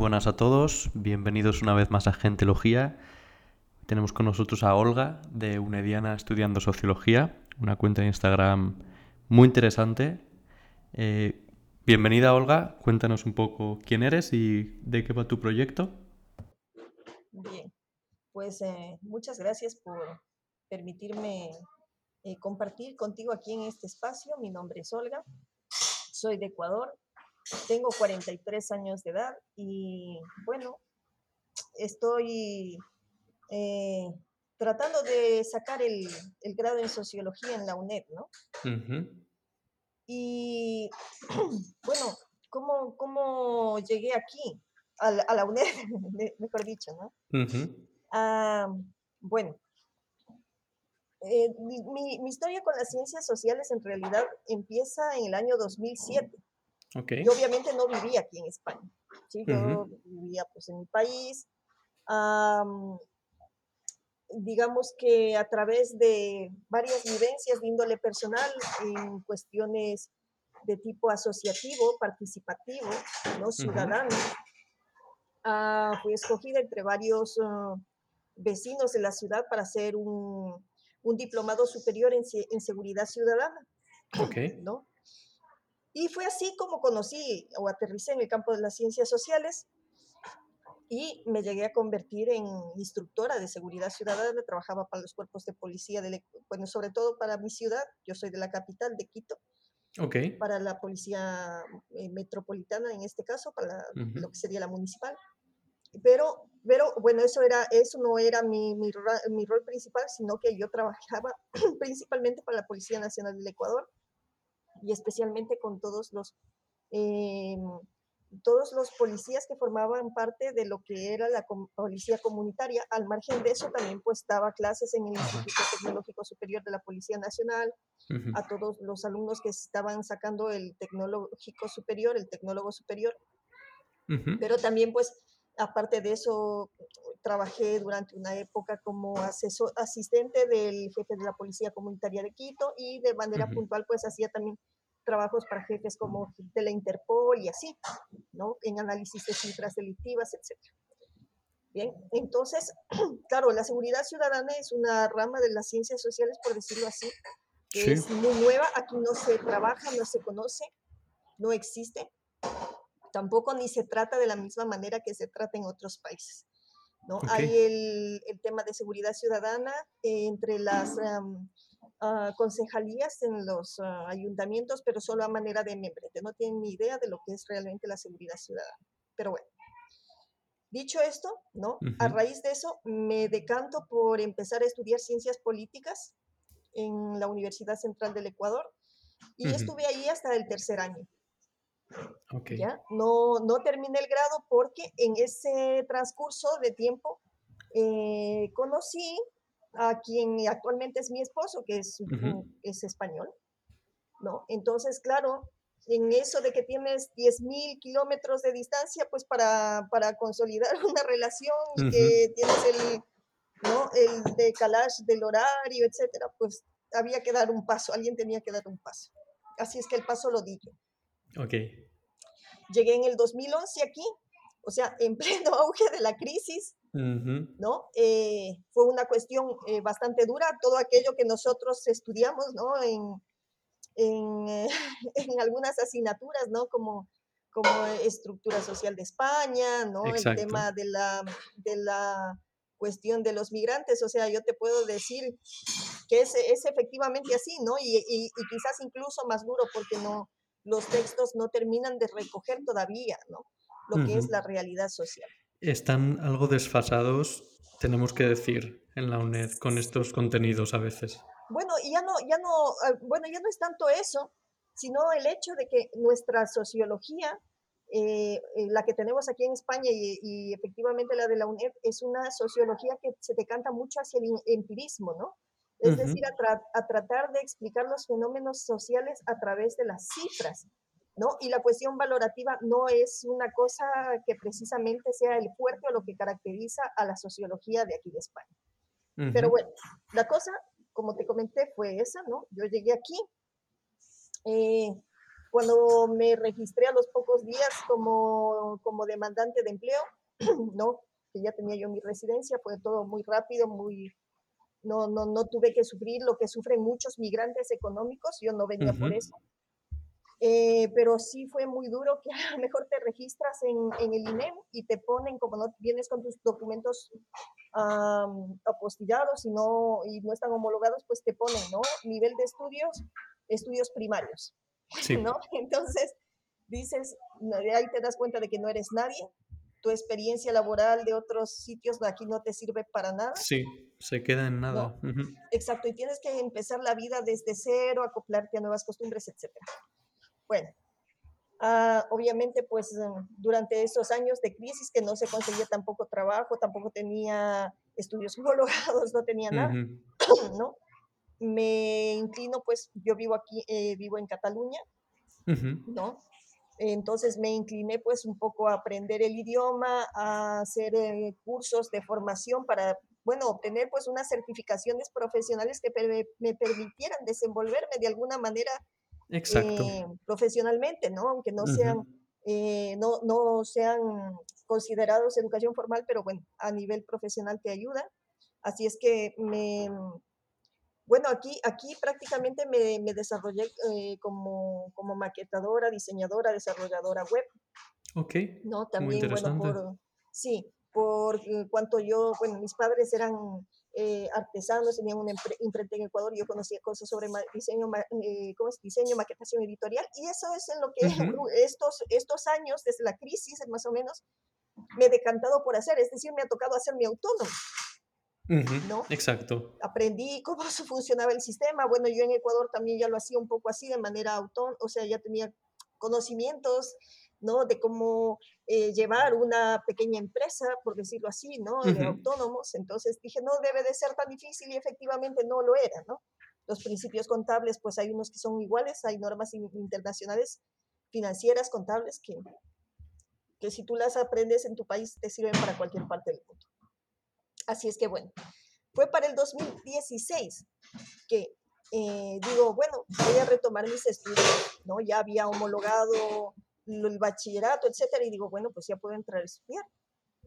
Buenas a todos, bienvenidos una vez más a Gentelogía. Tenemos con nosotros a Olga de Unediana Estudiando Sociología, una cuenta de Instagram muy interesante. Eh, bienvenida Olga, cuéntanos un poco quién eres y de qué va tu proyecto. Bien, pues eh, muchas gracias por permitirme eh, compartir contigo aquí en este espacio. Mi nombre es Olga, soy de Ecuador, tengo 43 años de edad y bueno, estoy eh, tratando de sacar el, grado en sociología en la UNED, ¿no? Y bueno, ¿cómo, ¿cómo, llegué aquí? A la, UNED, mejor dicho, ¿no? Ah, bueno, eh, mi, historia con las ciencias sociales en realidad empieza en el año 2007. Okay. Yo obviamente no vivía aquí en España. ¿sí? Yo vivía pues en mi país. digamos que a través de varias vivencias de índole personal en cuestiones de tipo asociativo, participativo, ¿no? ciudadano, uh fui escogida entre varios ah, vecinos de la ciudad para hacer un, un diplomado superior en, en seguridad ciudadana. Okay. ¿no? Y fue así como conocí o aterricé en el campo de las ciencias sociales y me llegué a convertir en instructora de seguridad ciudadana. Trabajaba para los cuerpos de policía, de, bueno, sobre todo para mi ciudad. Yo soy de la capital, de Quito. Okay. Para la policía eh, metropolitana, en este caso, para lo que sería la municipal. Pero, pero bueno, eso, era, eso no era mi, mi, mi rol principal, sino que yo trabajaba principalmente para la Policía Nacional del Ecuador y especialmente con todos los, eh, todos los policías que formaban parte de lo que era la policía comunitaria. Al margen de eso, también pues daba clases en el Instituto Tecnológico Superior de la Policía Nacional, a todos los alumnos que estaban sacando el tecnológico superior, el tecnólogo superior. Pero también pues aparte de eso, trabajé durante una época como asesor, asistente del jefe de la Policía Comunitaria de Quito y de manera puntual pues hacía también trabajos para jefes como de la Interpol y así, ¿no? En análisis de cifras delictivas, etc. Bien, entonces, claro, la seguridad ciudadana es una rama de las ciencias sociales, por decirlo así, que es muy nueva, aquí no se trabaja, no se conoce, no existe, tampoco ni se trata de la misma manera que se trata en otros países. ¿no? Hay el, el, tema de seguridad ciudadana entre las uh, concejalías en los uh, ayuntamientos, pero solo a manera de membrete. No tienen ni idea de lo que es realmente la seguridad ciudadana. Pero bueno. Dicho esto, ¿no? A raíz de eso me decanto por empezar a estudiar ciencias políticas en la Universidad Central del Ecuador y estuve ahí hasta el tercer año. Okay. ¿ya? No, no terminé el grado porque en ese transcurso de tiempo eh, conocí a quien actualmente es mi esposo, que es, es español, ¿no? Entonces, claro, en eso de que tienes 10.000 kilómetros de distancia, pues para, para consolidar una relación que tienes el, ¿no? el decalage del horario, etcétera, pues había que dar un paso, alguien tenía que dar un paso. Así es que el paso lo di yo. Ok. Llegué en el 2011 aquí, o sea, en pleno auge de la crisis, ¿no? Eh, fue una cuestión eh, bastante dura, todo aquello que nosotros estudiamos, ¿no? En, en, eh, en algunas asignaturas, ¿no? Como, como estructura social de España, ¿no? El tema de la, de la cuestión de los migrantes, o sea, yo te puedo decir que es, es efectivamente así, ¿no? Y, y, y quizás incluso más duro porque no, los textos no terminan de recoger todavía, ¿no? Lo que es la realidad social. Están algo desfasados, tenemos que decir, en la UNED con estos contenidos a veces. Bueno, y ya no, ya no, ah, bueno, ya no es tanto eso, sino el hecho de que nuestra sociología, eh, eh, la que tenemos aquí en España y, efectivamente la de la UNED, es una sociología que se decanta mucho hacia el empirismo, ¿no? Es decir, a, tratar de explicar los fenómenos sociales a través de las cifras, ¿no? Y la cuestión valorativa no es una cosa que precisamente sea el fuerte o lo que caracteriza a la sociología de aquí de España. Pero bueno, la cosa, como te comenté, fue esa, ¿no? Yo llegué aquí, eh, Cuando me registré a los pocos días como, como demandante de empleo, ¿no? Que ya tenía yo mi residencia, fue todo muy rápido, muy, no, no, no tuve que sufrir lo que sufren muchos migrantes económicos, yo no venía por eso. Eh, pero sí fue muy duro que a lo mejor te registras en, en el INEM y te ponen, como no vienes con tus documentos apostillados y no, y no están homologados, pues te ponen, ¿no? Nivel de estudios, estudios primarios, ¿no? Entonces, dices, ahí te das cuenta de que no eres nadie, tu experiencia laboral de otros sitios aquí no te sirve para nada. Sí, se queda en nada. Exacto, y tienes que empezar la vida desde cero, acoplarte a nuevas costumbres, etc. Bueno, ah, obviamente pues durante esos años de crisis que no se conseguía tampoco trabajo, tampoco tenía estudios homologados, no tenía nada, ¿no? Me inclino pues, yo vivo aquí, eh, vivo en Cataluña, ¿no? Entonces me incliné pues un poco a aprender el idioma, a hacer eh, cursos de formación para, bueno, obtener pues unas certificaciones profesionales que me permitieran desenvolverme de alguna manera eh, profesionalmente, ¿no? Aunque no sean, eh, no, no sean considerados educación formal, pero bueno, a nivel profesional te ayuda. Así es que me, bueno, aquí, aquí prácticamente me, me desarrollé eh, como, como maquetadora, diseñadora, desarrolladora web. Ok. ¿no? También, bueno, por, sí, por cuanto yo, bueno, mis padres eran eh, artesanos, tenían una imprenta en Ecuador, y yo conocía cosas sobre diseño, eh, ¿cómo es? diseño, maquetación editorial, y eso es en lo que estos, estos años, desde la crisis más o menos, me he decantado por hacer, es decir, me ha tocado hacerme autónomo. ¿No? Exacto. Aprendí cómo funcionaba el sistema. Bueno, yo en Ecuador también ya lo hacía un poco así, de manera autónoma, o sea, ya tenía conocimientos, ¿no? De cómo eh, llevar una pequeña empresa, por decirlo así, ¿no? De autónomos. Entonces dije, no debe de ser tan difícil y efectivamente no lo era, ¿no? Los principios contables, pues hay unos que son iguales, hay normas internacionales financieras, contables, que, que si tú las aprendes en tu país te sirven para cualquier parte del mundo. Así es que bueno, fue para el 2016 que eh, digo, bueno, voy a retomar mis estudios, ¿no? Ya había homologado el bachillerato, etcétera, y digo, bueno, pues ya puedo entrar a estudiar.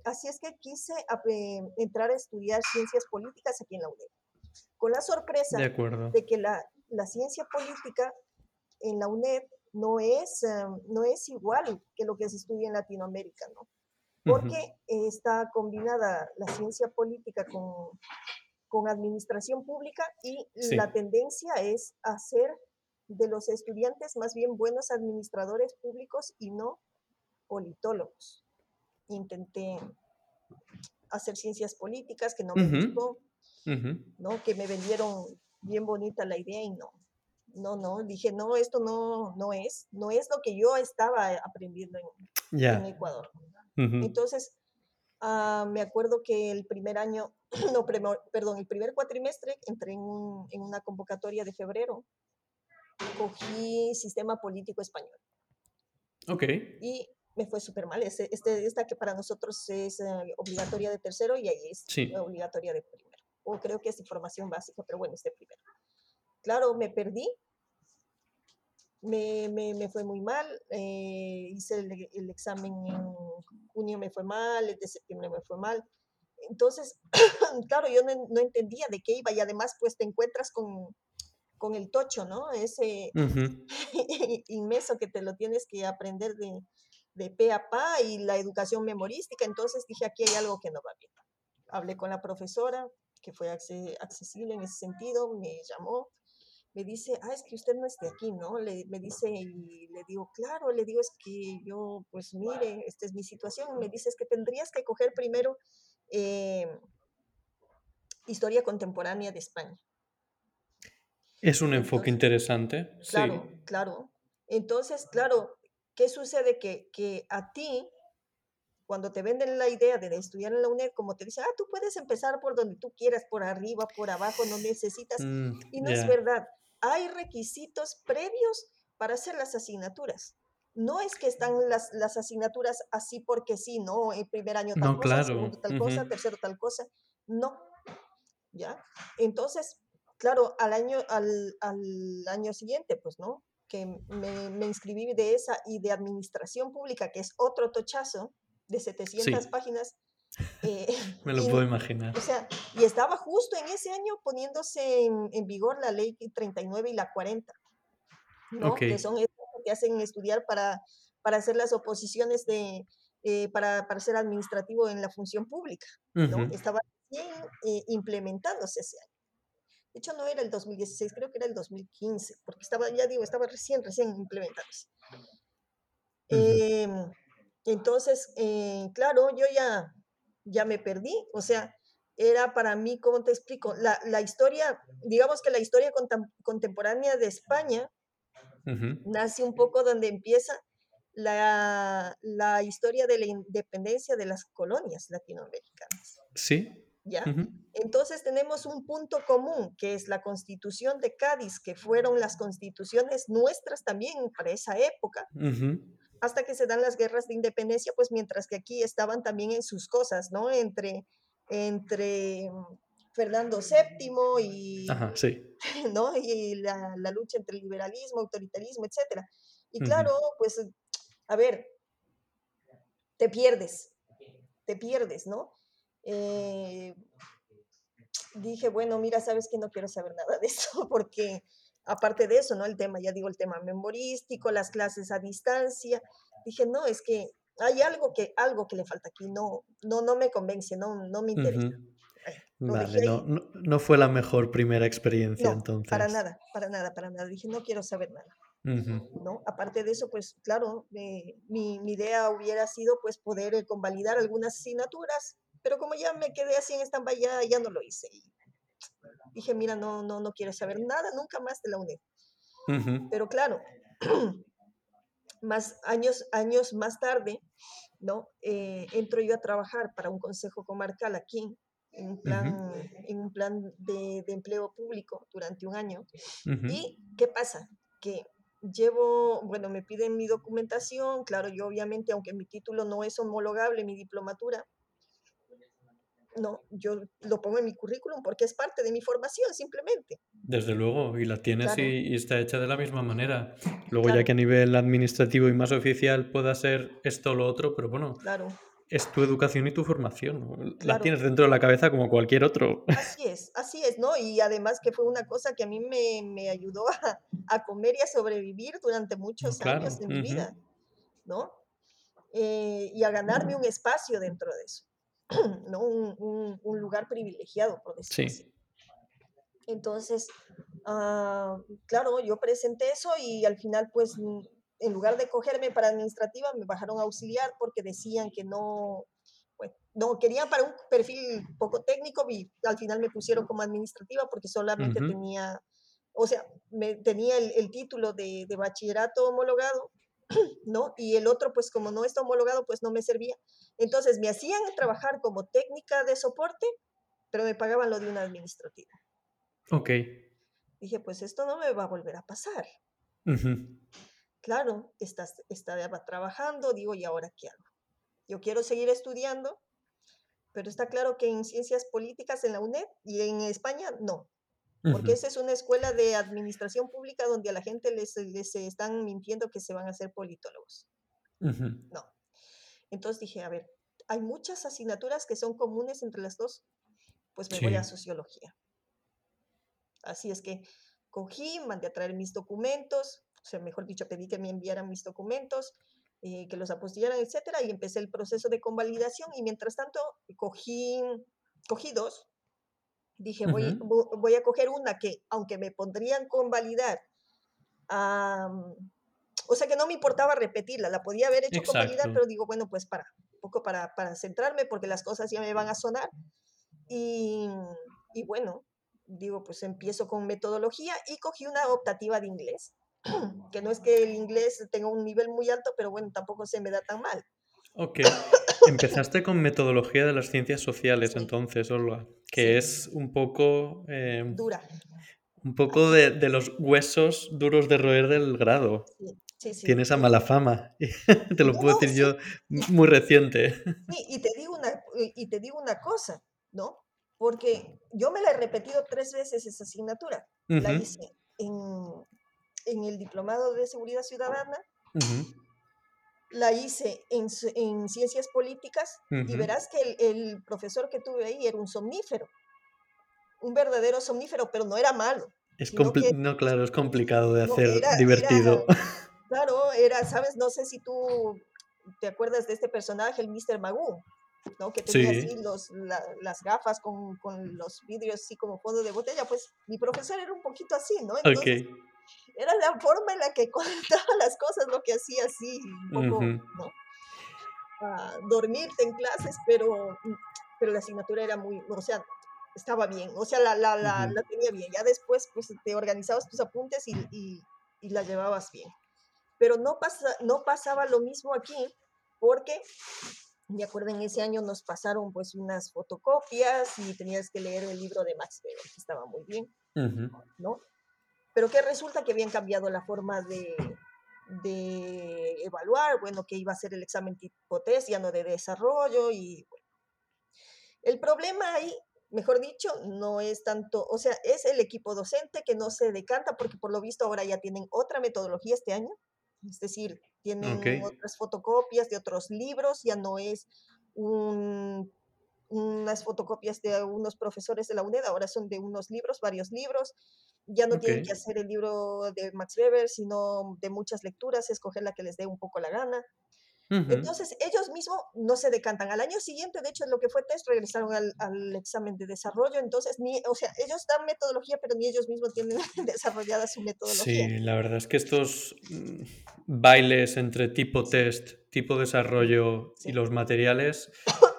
Así es que quise eh, entrar a estudiar ciencias políticas aquí en la UNED. Con la sorpresa de, que la, la, ciencia política en la UNED no es, eh, no es igual que lo que se estudia en Latinoamérica, ¿no? Porque está combinada la ciencia política con, con administración pública y la tendencia es hacer de los estudiantes más bien buenos administradores públicos y no politólogos. Intenté hacer ciencias políticas que no me gustó, ¿no? que me vendieron bien bonita la idea y no. No, no, dije, no, esto no, no es, no es lo que yo estaba aprendiendo en, en Ecuador. Entonces, ah, me acuerdo que el primer año, no, perdón, el primer cuatrimestre entré en, en una convocatoria de febrero, cogí sistema político español. Ok. Y me fue súper mal. Este, este, esta que para nosotros es eh, obligatoria de tercero y ahí es obligatoria de primero. O creo que es información básica, pero bueno, es de primero. Claro, me perdí me, me, me, fue muy mal, eh, hice el, el, examen en junio me fue mal, el de septiembre me fue mal. Entonces, claro, yo no, no, entendía de qué iba y además pues te encuentras con, con el tocho, ¿no? Ese inmenso que te lo tienes que aprender de, de pe a pa y la educación memorística. Entonces dije, aquí hay algo que no va bien. Hablé con la profesora, que fue accesible en ese sentido, me llamó, me dice, ah, es que usted no esté aquí, ¿no? Le, me dice, y le digo, claro, le digo, es que yo, pues mire, esta es mi situación. Me dice, es que tendrías que coger primero eh, historia contemporánea de España. Es un enfoque interesante. Claro, claro. Entonces, claro, ¿qué sucede? Que, que a ti, cuando te venden la idea de estudiar en la UNED, como te dicen, ah, tú puedes empezar por donde tú quieras, por arriba, por abajo, no necesitas. Mm, y no es verdad hay requisitos previos para hacer las asignaturas. No es que están las, las asignaturas así porque sí, ¿no? El primer año tal cosa, segundo tal cosa, tercero tal cosa. No. ¿Ya? Entonces, claro, al año, al, al año siguiente, pues, ¿no? que me, me, inscribí de esa y de administración pública, que es otro tochazo de 700 páginas. Eh, me lo puedo imaginar. O sea, y estaba justo en ese año poniéndose en, en vigor la ley 39 y la 40, ¿no? Que son esas que hacen estudiar para, para hacer las oposiciones de, eh, para, para, ser administrativo en la función pública, ¿no? Estaba bien eh, implementándose ese año. De hecho, no era el 2016, creo que era el 2015, porque estaba, ya digo, estaba recién, recién implementándose. Em, entonces, eh, claro, yo ya, ya me perdí, o sea, era para mí, ¿cómo te explico? La, la historia, digamos que la historia contemporánea de España nace un poco donde empieza la, la, historia de la independencia de las colonias latinoamericanas. Sí. ¿Ya? Entonces tenemos un punto común, que es la constitución de Cádiz, que fueron las constituciones nuestras también para esa época, hasta que se dan las guerras de independencia, pues mientras que aquí estaban también en sus cosas, ¿no? Entre, entre Fernando VII y, ¿no? y la, la, lucha entre liberalismo, autoritarismo, etc. Y claro, pues, a ver, te pierdes, te pierdes, ¿no? Eh, dije, bueno, mira, sabes que no quiero saber nada de eso, porque aparte de eso, ¿no? El tema, ya digo, el tema memorístico, las clases a distancia, dije, no, es que hay algo que, algo que le falta aquí, no, no, no me convence, no, no me interesa. no, no, fue la mejor primera experiencia entonces. Para nada, para nada, para nada. Dije, no quiero saber nada. ¿no? Aparte de eso, pues claro, mi, mi, idea hubiera sido pues poder eh, convalidar algunas asignaturas pero como ya me quedé así en esta ya, ya no lo hice. Y dije, mira, no, no, no quiero saber nada nunca más de la UNED. Pero claro, más años, años más tarde, ¿no? Eh, entro yo a trabajar para un consejo comarcal aquí, en un plan, en un plan de, de, empleo público durante un año. ¿Y qué pasa? Que llevo, bueno, me piden mi documentación, claro, yo obviamente, aunque mi título no es homologable, mi diplomatura, no, yo lo pongo en mi currículum porque es parte de mi formación simplemente. Desde luego, y la tienes y, está hecha de la misma manera. Luego ya que a nivel administrativo y más oficial pueda ser esto o lo otro, pero bueno, claro. es tu educación y tu formación. La tienes dentro de la cabeza como cualquier otro. Así es, así es, ¿no? Y además que fue una cosa que a mí me, ayudó a, comer y a sobrevivir durante muchos años de mi vida, ¿no? Eh, y a ganarme un espacio dentro de eso. ¿no? Un, un, lugar privilegiado, por decirlo sí. así. Entonces, ah, claro, yo presenté eso y al final, pues, en lugar de cogerme para administrativa, me bajaron a auxiliar porque decían que no, pues, no, querían para un perfil poco técnico y al final me pusieron como administrativa porque solamente tenía, o sea, me, tenía el, el título de, de, bachillerato homologado, ¿no? Y el otro, pues como no está homologado, pues no me servía. Entonces me hacían trabajar como técnica de soporte, pero me pagaban lo de una administrativa. Ok. Dije, pues esto no me va a volver a pasar. Claro, estás, estaba trabajando, digo, ¿y ahora qué hago? Yo quiero seguir estudiando, pero está claro que en ciencias políticas en la UNED y en España no, porque esa es una escuela de administración pública donde a la gente les, les están mintiendo que se van a hacer politólogos. No. Entonces dije, a ver, hay muchas asignaturas que son comunes entre las dos, pues me voy a sociología. Así es que cogí, mandé a traer mis documentos, o sea, mejor dicho, pedí que me enviaran mis documentos, eh, que los apostillaran, etcétera, y empecé el proceso de convalidación y mientras tanto cogí, cogí dos. Dije, voy, voy a coger una que, aunque me pondrían convalidar, o sea que no me importaba repetirla, la podía haber hecho con convalidar, pero digo, bueno, pues para, un poco para, para, centrarme, porque las cosas ya me van a sonar. Y, y bueno, digo, pues empiezo con metodología y cogí una optativa de inglés, que no es que el inglés tenga un nivel muy alto, pero bueno, tampoco se me da tan mal. Ok. Empezaste con metodología de las ciencias sociales, entonces, Olga, que es un poco... Em, Dura. Un poco de, de, los huesos duros de roer del grado. Sí, sí, Tiene esa mala fama. te lo puedo decir yo muy reciente. Y te, digo una, y te digo una cosa, ¿no? Porque yo me la he repetido tres veces esa asignatura. La hice en, en el diplomado de seguridad ciudadana, la hice en, en, ciencias políticas y verás que el, el, profesor que tuve ahí era un somnífero, un verdadero somnífero, pero no era malo. Es no, claro, es complicado de hacer divertido. claro, era, sabes, no sé si tú te acuerdas de este personaje, el Mr. Magoo, ¿no? Que tenía así los, las gafas con, con, los vidrios así como fondo de botella, pues mi profesor era un poquito así, ¿no? Entonces, era la forma en la que contaba las cosas, lo que hacía así, un poco, ¿no? dormirte en clases, pero, pero la asignatura era muy, o sea, estaba bien, o sea, la, la, la, la tenía bien. Ya después, pues, te organizabas tus apuntes y, y, y la llevabas bien. Pero no, pasa, no pasaba lo mismo aquí, porque, me acuerdo, en ese año nos pasaron, pues, unas fotocopias y tenías que leer el libro de Max Weber, que estaba muy bien, ¿no? Pero que resulta que habían cambiado la forma de, de evaluar, bueno, que iba a ser el examen tipo test, ya no de desarrollo y El problema ahí, mejor dicho, no es tanto, o sea, es el equipo docente que no se decanta porque por lo visto ahora ya tienen otra metodología este año, es decir, tienen otras fotocopias de otros libros, ya no es un, unas fotocopias de unos profesores de la UNED, ahora son de unos libros, varios libros, ya no tienen que hacer el libro de Max Weber, sino de muchas lecturas, escoger la que les dé un poco la gana. Entonces, ellos mismos no se decantan. Al año siguiente, de hecho, lo que fue test, regresaron al, al, examen de desarrollo. Entonces, ni, o sea, ellos dan metodología, pero ni ellos mismos tienen desarrollada su metodología. Sí, la verdad es que estos mm, bailes entre tipo test, tipo desarrollo y los materiales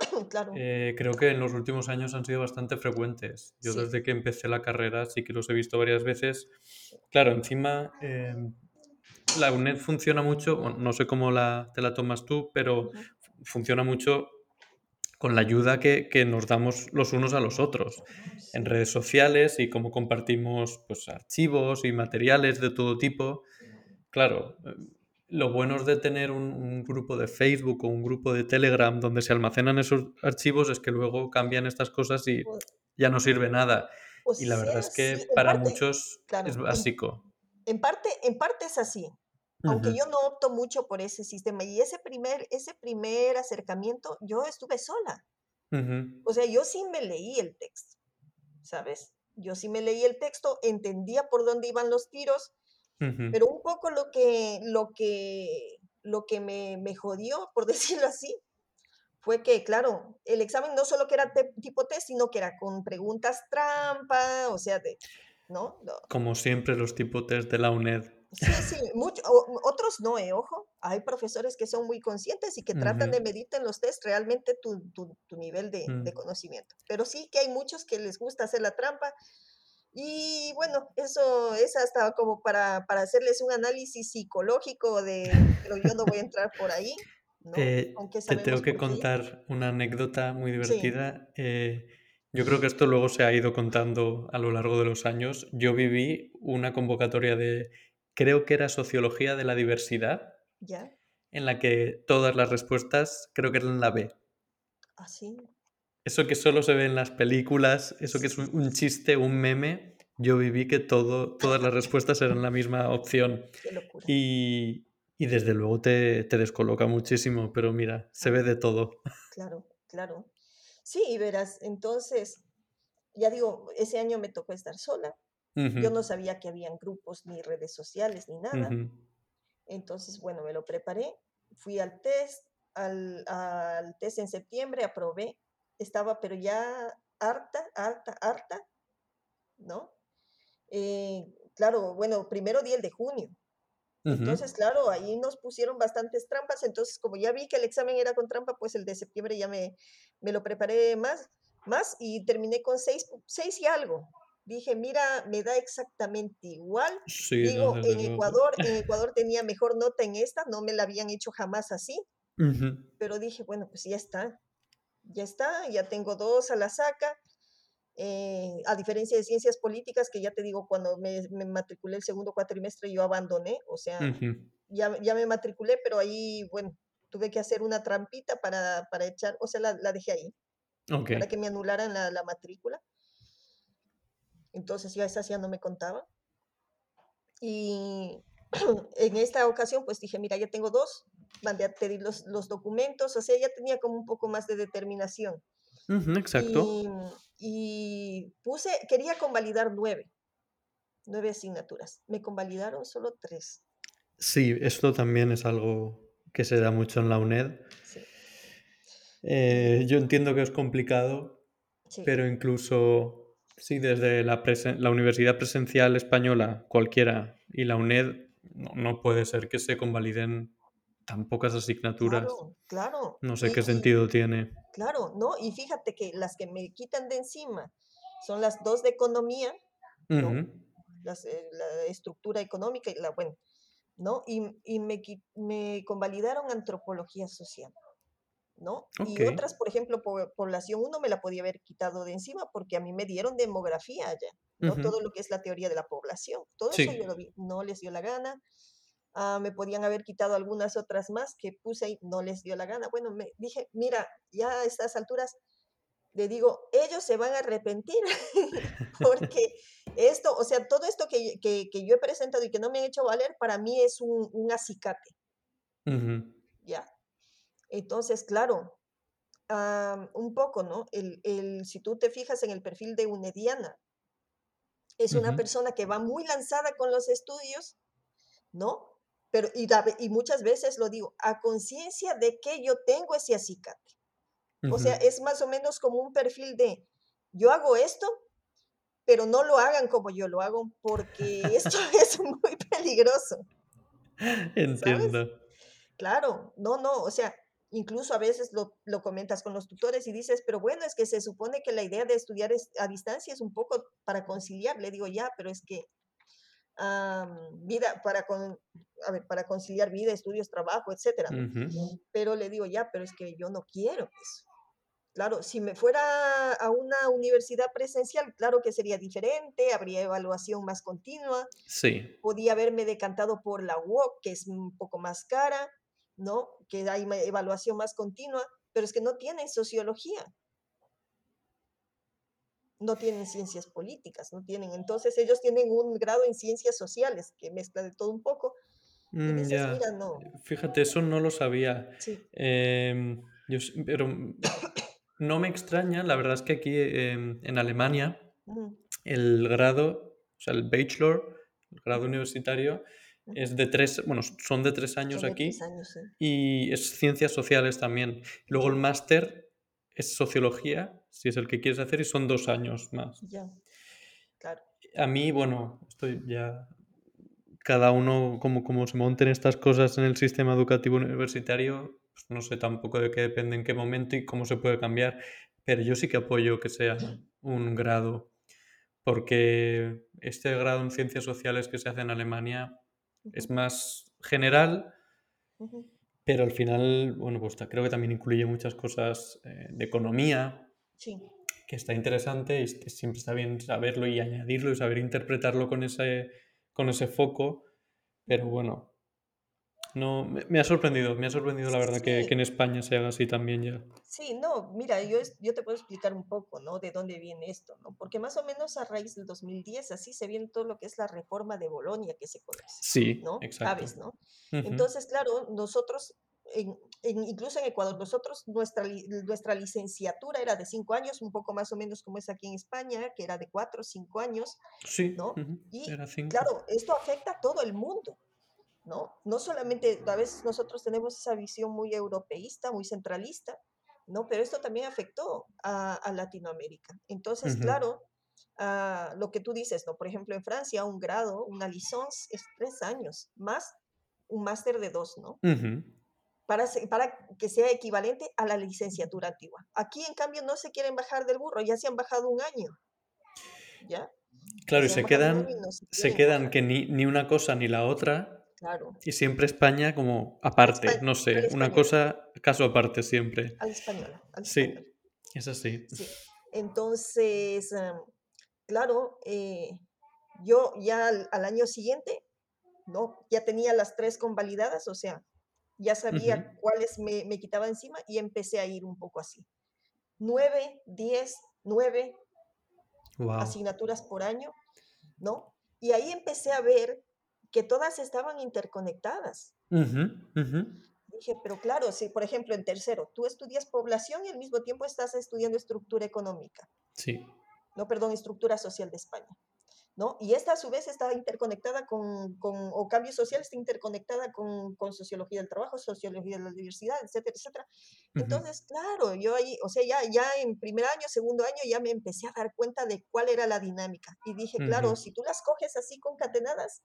Eh, creo que en los últimos años han sido bastante frecuentes. Yo desde que empecé la carrera sí que los he visto varias veces. Claro, encima em, la UNED funciona mucho, no sé cómo la, te la tomas tú, pero funciona mucho con la ayuda que, que, nos damos los unos a los otros en redes sociales y cómo compartimos pues, archivos y materiales de todo tipo. Claro, em, lo bueno de tener un, grupo de Facebook o un grupo de Telegram donde se almacenan esos archivos es que luego cambian estas cosas y pues ya no sirve nada. Pues y la verdad es que para muchos es básico. En, parte, en parte es así, aunque yo no opto mucho por ese sistema. Y ese primer, ese primer acercamiento, yo estuve sola. O sea, yo sí me leí el texto, ¿sabes? Yo sí me leí el texto, entendía por dónde iban los tiros pero un poco lo que, lo que, lo que me, me jodió, por decirlo así, fue que, claro, el examen no solo que era tipo test, sino que era con preguntas trampa, o sea, de, ¿no? Como siempre los tipo test de la UNED. Sí, sí, mucho, otros no, eh, ojo, hay profesores que son muy conscientes y que tratan de medir en los test realmente tu, tu, tu nivel de, de, mm. conocimiento, pero sí que hay muchos que les gusta hacer la trampa y bueno, eso es hasta como para, para hacerles un análisis psicológico de, pero yo no voy a entrar por ahí. ¿no? Eh, te tengo que contar una anécdota muy divertida. Eh, yo creo que esto luego se ha ido contando a lo largo de los años. Yo viví una convocatoria de, creo que era Sociología de la Diversidad, ¿Ya? en la que todas las respuestas creo que eran la B. ¿Ah, sí? Eso que solo se ve en las películas, eso que es un, chiste, un meme, yo viví que todo, todas las respuestas eran la misma opción. Y, y, desde luego te, te, descoloca muchísimo, pero mira, se ve de todo. Claro, claro. Sí, y verás, entonces, ya digo, ese año me tocó estar sola. Yo no sabía que habían grupos ni redes sociales ni nada. Entonces, bueno, me lo preparé, fui al test, al, al test en septiembre, aprobé estaba pero ya harta, harta, harta, ¿no? Eh, claro, bueno, primero di el de junio. Entonces, claro, ahí nos pusieron bastantes trampas. Entonces, como ya vi que el examen era con trampa, pues el de septiembre ya me, me lo preparé más, más y terminé con seis, seis y algo. Dije, mira, me da exactamente igual. Digo, en Ecuador, en Ecuador tenía mejor nota en esta, no me la habían hecho jamás así. Pero dije, bueno, pues ya está ya está, ya tengo dos a la saca. Eh, a diferencia de ciencias políticas, que ya te digo, cuando me, matriculé el segundo cuatrimestre yo abandoné, o sea, ya, ya, me matriculé, pero ahí, bueno, tuve que hacer una trampita para, para echar, o sea, la, la dejé ahí, para que me anularan la, la, matrícula. Entonces ya esa ya no me contaba. Y en esta ocasión, pues dije, mira, ya tengo dos, mandé a pedir los, los documentos, o sea, ya tenía como un poco más de determinación. exacto. Y, puse, quería convalidar nueve, nueve asignaturas. Me convalidaron solo tres. Sí, esto también es algo que se da mucho en la UNED. Eh, yo entiendo que es complicado, pero incluso, sí, desde la, la, Universidad Presencial Española, cualquiera, y la UNED, no, puede ser que se convaliden tan pocas asignaturas. Claro, claro. No sé qué sentido tiene. Claro, ¿no? Y fíjate que las que me quitan de encima son las dos de economía, eh, la estructura económica y la, bueno, ¿no? Y, me, me convalidaron antropología social. ¿no? Y otras, por ejemplo, población 1 me la podía haber quitado de encima porque a mí me dieron demografía allá, ¿no? Todo lo que es la teoría de la población. Todo eso yo lo vi, no les dio la gana. Ah, me podían haber quitado algunas otras más que puse y no les dio la gana. Bueno, me dije, mira, ya a estas alturas, le digo, ellos se van a arrepentir porque esto, o sea, todo esto que, que, que, yo he presentado y que no me han hecho valer, para mí es un, un acicate. Ya, entonces, claro, un poco, ¿no? El, si tú te fijas en el perfil de Unediana, es una persona que va muy lanzada con los estudios, ¿no? Pero, y, y muchas veces lo digo, a conciencia de que yo tengo ese acicate. O sea, es más o menos como un perfil de, yo hago esto, pero no lo hagan como yo lo hago, porque esto es muy peligroso. Entiendo. Claro, no, no, o sea, Incluso a veces lo, comentas con los tutores y dices, pero bueno, es que se supone que la idea de estudiar a distancia es un poco para conciliar. Le digo, ya, pero es que vida, para, con, a ver, para conciliar vida, estudios, trabajo, etcétera. Pero le digo, ya, pero es que yo no quiero eso. Claro, si me fuera a una universidad presencial, claro que sería diferente, habría evaluación más continua. Sí. Podía haberme decantado por la UOC, que es un poco más cara, ¿no? Que hay evaluación más continua, pero es que no tienen sociología. No tienen ciencias políticas, no tienen. Entonces ellos tienen un grado en ciencias sociales que mezcla de todo un poco. Mm, no. Fíjate, eso no lo sabía. Em, pero no me extraña, la verdad es que aquí em, en Alemania el grado, o sea, el bachelor, el grado universitario, es de tres, bueno, son de tres años aquí. Y es ciencias sociales también. Luego el máster es sociología, si es el que quieres hacer, y son dos años más. Ya, claro. A mí, bueno, estoy ya. Cada uno, como, como se monten estas cosas en el sistema educativo universitario, pues no sé tampoco de qué depende en qué momento y cómo se puede cambiar, pero yo sí que apoyo que sea un grado, porque este grado en ciencias sociales que se hace en Alemania es más general, pero al final, bueno, pues creo que también incluye muchas cosas eh, de economía, que está interesante y siempre está bien saberlo y añadirlo y saber interpretarlo con ese, con ese foco, pero bueno, no, me, ha sorprendido, me ha sorprendido la verdad que, en España se haga así también ya. Sí, no, mira, yo, yo te puedo explicar un poco, ¿no? De dónde viene esto, ¿no? Porque más o menos a raíz del 2010 así se viene todo lo que es la reforma de Bolonia que se conoce. Sí, ¿no? exacto. ¿Sabes, no? Entonces, claro, nosotros, en, incluso en Ecuador, nosotros, nuestra, nuestra licenciatura era de cinco años, un poco más o menos como es aquí en España, que era de cuatro o cinco años, sí, ¿no? Y claro, esto afecta a todo el mundo. ¿No? No solamente, a veces nosotros tenemos esa visión muy europeísta, muy centralista, ¿no? Pero esto también afectó a, Latinoamérica. Entonces, claro, ah, lo que tú dices, ¿no? Por ejemplo, en Francia, un grado, una licence es tres años, más un máster de dos, ¿no? para, para que sea equivalente a la licenciatura antigua. Aquí, en cambio, no se quieren bajar del burro, ya se han bajado un año. ¿Ya? Claro, y se quedan, se, quedan que ni, ni, una cosa ni la otra y siempre España como aparte, no sé, una cosa, caso aparte siempre. Al español. sí, es así. Entonces, em, claro, eh, yo ya al, año siguiente, ¿no? Ya tenía las tres convalidadas, o sea, ya sabía cuáles me, me quitaba encima y empecé a ir un poco así. Nueve, diez, nueve asignaturas por año, ¿no? Y ahí empecé a ver que todas estaban interconectadas. Dije, pero claro, si por ejemplo en tercero tú estudias población y al mismo tiempo estás estudiando estructura económica. Sí. No, perdón, estructura social de España. ¿no? Y esta a su vez está interconectada con, con o cambio social está interconectada con, con, sociología del trabajo, sociología de la diversidad, etcétera, etcétera. Entonces, claro, yo ahí, o sea, ya, ya en primer año, segundo año, ya me empecé a dar cuenta de cuál era la dinámica. Y dije, claro, si tú las coges así concatenadas,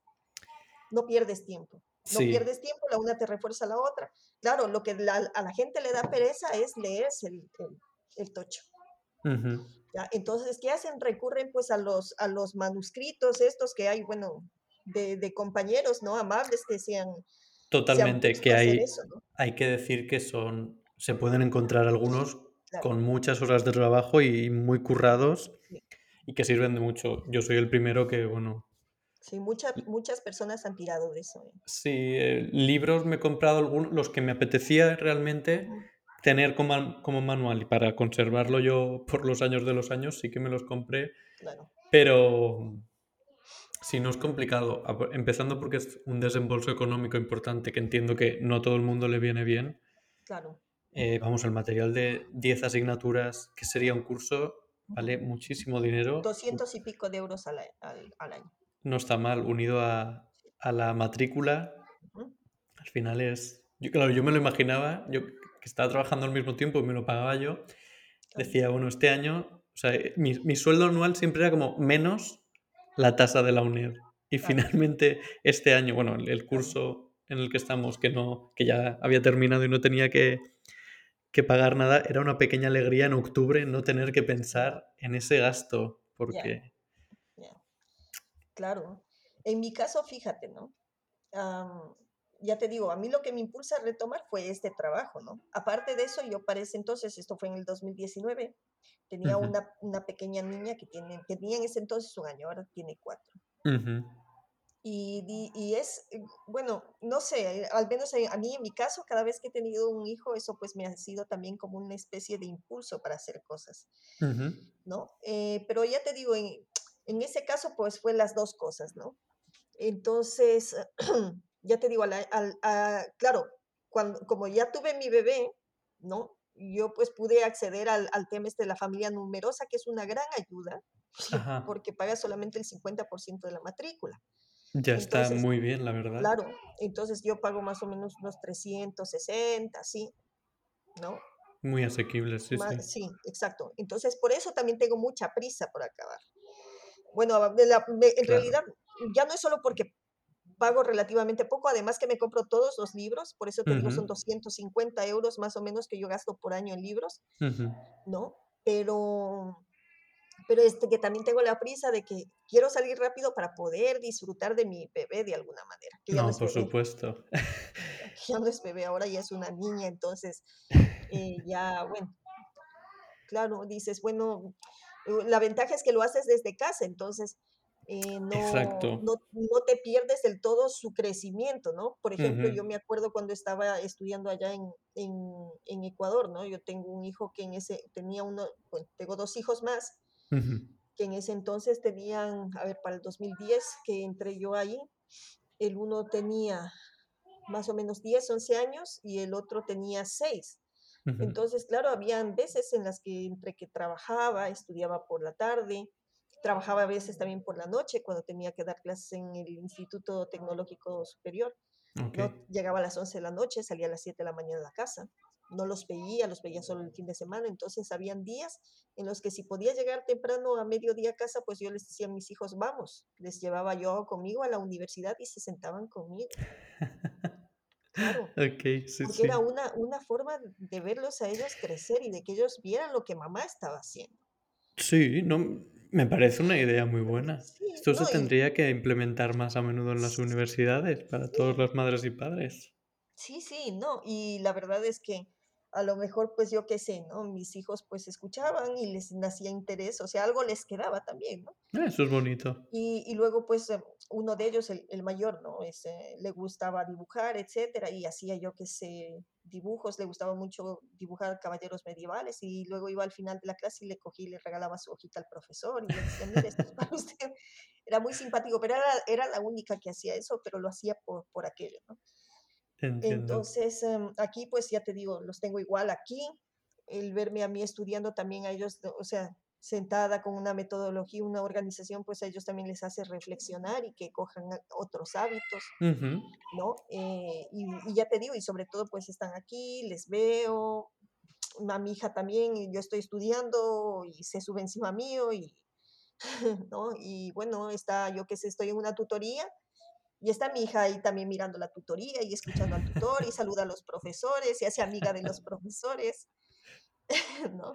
no pierdes tiempo. No pierdes tiempo, la una te refuerza la otra. Claro, lo que a la gente le da pereza es leerse el, el, el tocho. Entonces, ¿qué hacen? Recurren pues a los, a los manuscritos estos que hay, bueno, de, de compañeros, ¿no? Amables que sean... Totalmente, que hay, hay que decir que son, se pueden encontrar algunos con muchas horas de trabajo y muy currados y que sirven de mucho. Yo soy el primero que, bueno... Sí, muchas muchas personas han tirado de eso. ¿eh? Sí, eh, libros me he comprado algunos, los que me apetecía realmente tener como, como, manual y para conservarlo yo por los años de los años, sí que me los compré. Pero sí, no es complicado. Empezando porque es un desembolso económico importante que entiendo que no a todo el mundo le viene bien. Claro. Eh, vamos, el material de 10 asignaturas, que sería un curso, vale muchísimo dinero. 200 y pico de euros al, año. No está mal, unido a, a la matrícula. Al final es. Yo, claro, yo me lo imaginaba. Yo que estaba trabajando al mismo tiempo y me lo pagaba yo, decía, bueno, este año, o sea, eh, mi, mi sueldo anual siempre era como menos la tasa de la UNED. Y finalmente este año, bueno, el curso en el que estamos, que, no, que ya había terminado y no tenía que, que pagar nada, era una pequeña alegría en octubre no tener que pensar en ese gasto, porque... Claro. En mi caso, fíjate, ¿no? ya te digo, a mí lo que me impulsa a retomar fue este trabajo, ¿no? Aparte de eso, yo para ese entonces, esto fue en el 2019, tenía una, una, pequeña niña que tiene, tenía en ese entonces un año, ahora tiene cuatro. y, y, es, eh, bueno, no sé, al menos a mí en mi caso, cada vez que he tenido un hijo, eso pues me ha sido también como una especie de impulso para hacer cosas, ¿no? Eh, pero ya te digo, en, en ese caso pues fue las dos cosas, ¿no? Entonces, ya te digo, claro, cuando, como ya tuve mi bebé, ¿no? Yo pues pude acceder al, tema este de la familia numerosa, que es una gran ayuda, porque paga solamente el 50% de la matrícula. Ya está muy bien, la verdad. Claro, entonces yo pago más o menos unos 360, ¿sí? ¿No? Muy asequible, sí, sí. Sí, exacto. Entonces, por eso también tengo mucha prisa por acabar. Bueno, en realidad, ya no es solo porque pago relativamente poco, además que me compro todos los libros, por eso te digo, son 250 euros más o menos que yo gasto por año en libros, ¿no? Pero, pero este, que también tengo la prisa de que quiero salir rápido para poder disfrutar de mi bebé de alguna manera. no, por supuesto. Ya no es bebé, ahora ya es una niña, entonces eh, ya, bueno, claro, dices, bueno, la ventaja es que lo haces desde casa, entonces eh, no, no, te pierdes del todo su crecimiento, ¿no? Por ejemplo, yo me acuerdo cuando estaba estudiando allá en, en, Ecuador, ¿no? Yo tengo un hijo que en ese, tenía uno, bueno, tengo dos hijos más, que en ese entonces tenían, a ver, para el 2010 que entré yo ahí, el uno tenía más o menos 10, 11 años y el otro tenía 6. Entonces, claro, habían veces en las que entre que trabajaba, estudiaba por la tarde, Trabajaba a veces también por la noche cuando tenía que dar clases en el Instituto Tecnológico Superior. Llegaba a las 11 de la noche, salía a las 7 de la mañana de la casa. No los veía, los veía solo el fin de semana. Entonces, habían días en los que si podía llegar temprano a mediodía a casa, pues yo les decía a mis hijos, vamos. Les llevaba yo conmigo a la universidad y se sentaban conmigo. Claro. Okay, sí, porque era una, una forma de verlos a ellos crecer y de que ellos vieran lo que mamá estaba haciendo. Sí, no, me parece una idea muy buena. Esto se tendría que implementar más a menudo en las universidades para todas las madres y padres. Sí, sí, no. Y la verdad es que a lo mejor, pues yo qué sé, ¿no? Mis hijos pues escuchaban y les nacía interés, o sea, algo les quedaba también, ¿no? Ah, eso es bonito. Y, y luego pues em, uno de ellos, el, el mayor, ¿no? Ese, le gustaba dibujar, etcétera, y hacía yo qué sé, dibujos, le gustaba mucho dibujar caballeros medievales y luego iba al final de la clase y le cogí y le regalaba su hojita al profesor y le decía, mire, esto es para usted. Era muy simpático, pero era, era la única que hacía eso, pero lo hacía por, por aquello, ¿no? Entiendo. Entonces, em, aquí pues ya te digo, los tengo igual aquí. El verme a mí estudiando también a ellos, o sea, sentada con una metodología, una organización, pues a ellos también les hace reflexionar y que cojan otros hábitos, Ujú. ¿no? Eh, y, y ya te digo, y sobre todo pues están aquí, les veo, a mi hija también, yo estoy estudiando y se sube encima mío y, ¿no? Y bueno, está, yo que sé, estoy en una tutoría y está mi hija ahí también mirando la tutoría y escuchando al tutor y saluda a los profesores y hace amiga de los profesores, ¿no?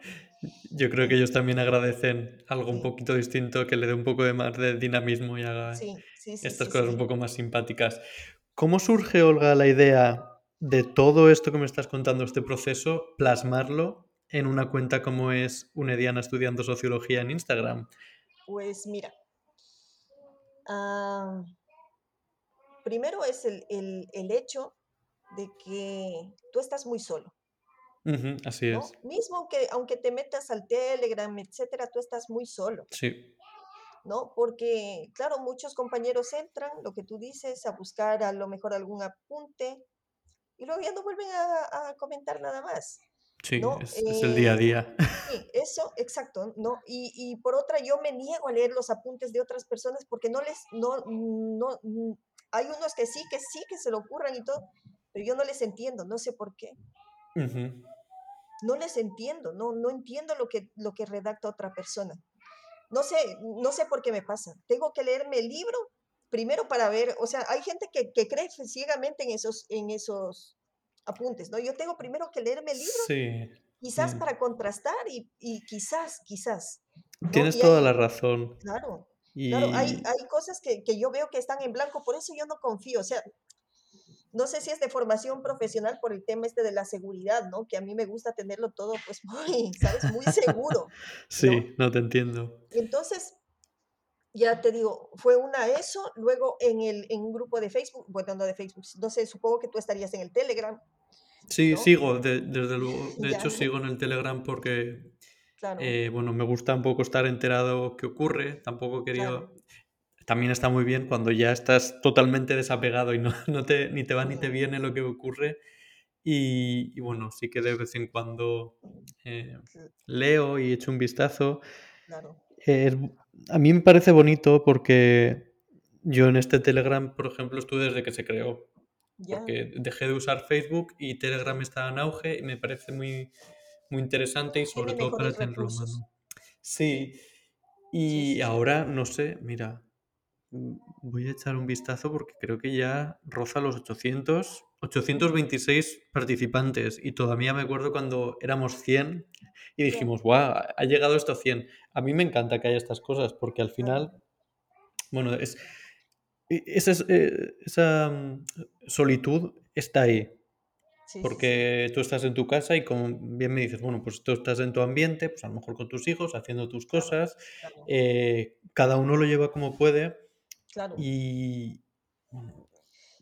Yo creo que ellos también agradecen algo un poquito distinto que le dé un poco de más de dinamismo y haga sí, sí, sí, estas cosas un poco más simpáticas. ¿Cómo surge, Olga, la idea de todo esto que me estás contando, este proceso, plasmarlo en una cuenta como es Unediana Estudiando Sociología en Instagram? Pues mira, ah, primero es el, el, el hecho de que tú estás muy solo, así es. Mismo aunque, aunque te metas al Telegram, etcétera, tú estás muy solo, Sí, ¿no? Porque, claro, muchos compañeros entran, lo que tú dices, a buscar a lo mejor algún apunte y luego ya no vuelven a, a comentar nada más, sí, ¿no? es, es el día a Eh, día. sí, eso, exacto, ¿no? Y, y por otra, yo me niego a leer los apuntes de otras personas porque no les, no, no, hay unos que sí, que sí, que se lo ocurran y todo, pero yo no les entiendo, no sé por qué, Ujú. no les entiendo, no, no entiendo lo que, lo que redacta otra persona. No sé, no sé por qué me pasa. Tengo que leerme el libro primero para ver, o sea, hay gente que, que cree ciegamente en esos, en esos apuntes, ¿no? Yo tengo primero que leerme el libro, Sí. quizás mm. para contrastar y, y quizás, quizás, ¿no? Tienes Y toda la hay, razón. claro, claro, hay, hay cosas que, que yo veo que están en blanco, por eso yo no confío, o sea, no sé si es de formación profesional por el tema este de la seguridad, ¿no? Que a mí me gusta tenerlo todo, pues, muy, ¿sabes? Muy seguro, sí, no te entiendo. Entonces, ya te digo, fue una eso, luego en, el, en un grupo de Facebook, bueno, no de Facebook, no sé, supongo que tú estarías en el Telegram, Sí, ¿no? sigo, de- desde luego. De hecho, sigo en el Telegram porque, claro, eh, bueno, me gusta un poco estar enterado qué ocurre. Tampoco claro, También está muy bien cuando ya estás totalmente desapegado y no, no te, ni te va ni te viene lo que ocurre. Y, y bueno, sí que de vez en cuando eh, leo y echo un vistazo. claro, Eh, a mí me parece bonito porque yo en este Telegram, por ejemplo, estuve desde que se creó. porque dejé de usar Facebook y Telegram está en auge y me parece muy, muy interesante y sobre todo para mejores tenerlo a recursos, mano. Sí, y sí, sí, ahora no sé, mira, voy a echar un vistazo porque creo que ya roza los 800, ujú, 826 participantes y todavía me acuerdo cuando éramos 100 y dijimos, guau, ha llegado esto a 100. A mí me encanta que haya estas cosas porque al final, bueno, es, e- esa, es, eh, esa mm, solitud está ahí. Sí, sí, sí, Porque tú estás en tu casa y como bien me dices, bueno, pues tú estás en tu ambiente, pues a lo mejor con tus hijos, haciendo tus cosas, claro, eh, cada uno lo lleva como puede claro. y bueno,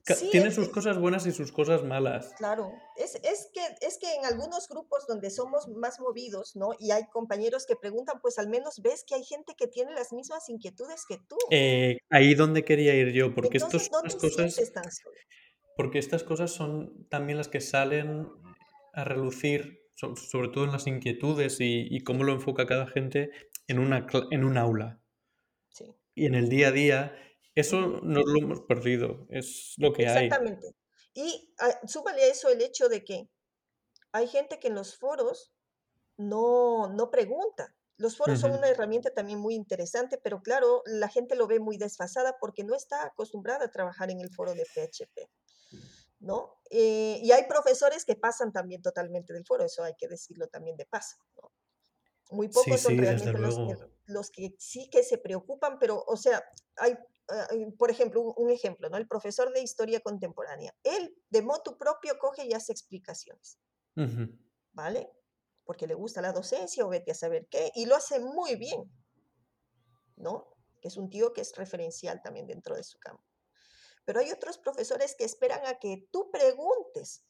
ca- Sí, tiene sus cosas buenas y sus cosas malas. claro, es, es que, es que en algunos grupos donde somos más movidos, ¿no? Y hay compañeros que preguntan, pues al menos ves que hay gente que tiene las mismas inquietudes que tú. Eh, ahí donde quería ir yo, porque Entonces son no cosas, sientes tan solo. Porque estas cosas son también las que salen a relucir, so- sobre todo en las inquietudes y, y cómo lo enfoca cada gente en una, en un aula. sí. Y en el día a día, eso no lo hemos perdido, es lo que hay. Exactamente. Y ah, súmale a eso el hecho de que hay gente que en los foros no, no pregunta. Los foros son una herramienta también muy interesante, pero claro, la gente lo ve muy desfasada porque no está acostumbrada a trabajar en el foro de PHP, ¿no? Eh, y hay profesores que pasan también totalmente del foro, eso hay que decirlo también de paso, ¿no? Muy Sí, pocos son sí, realmente los que, luego. los que sí que se preocupan, pero, o sea, hay, ah, por ejemplo, un, un ejemplo, ¿no? El profesor de historia contemporánea, él de motu propio coge y hace explicaciones. ¿vale? Porque le gusta la docencia o vete a saber qué, y lo hace muy bien, ¿no? Que es un tío que es referencial también dentro de su campo. Pero hay otros profesores que esperan a que tú preguntes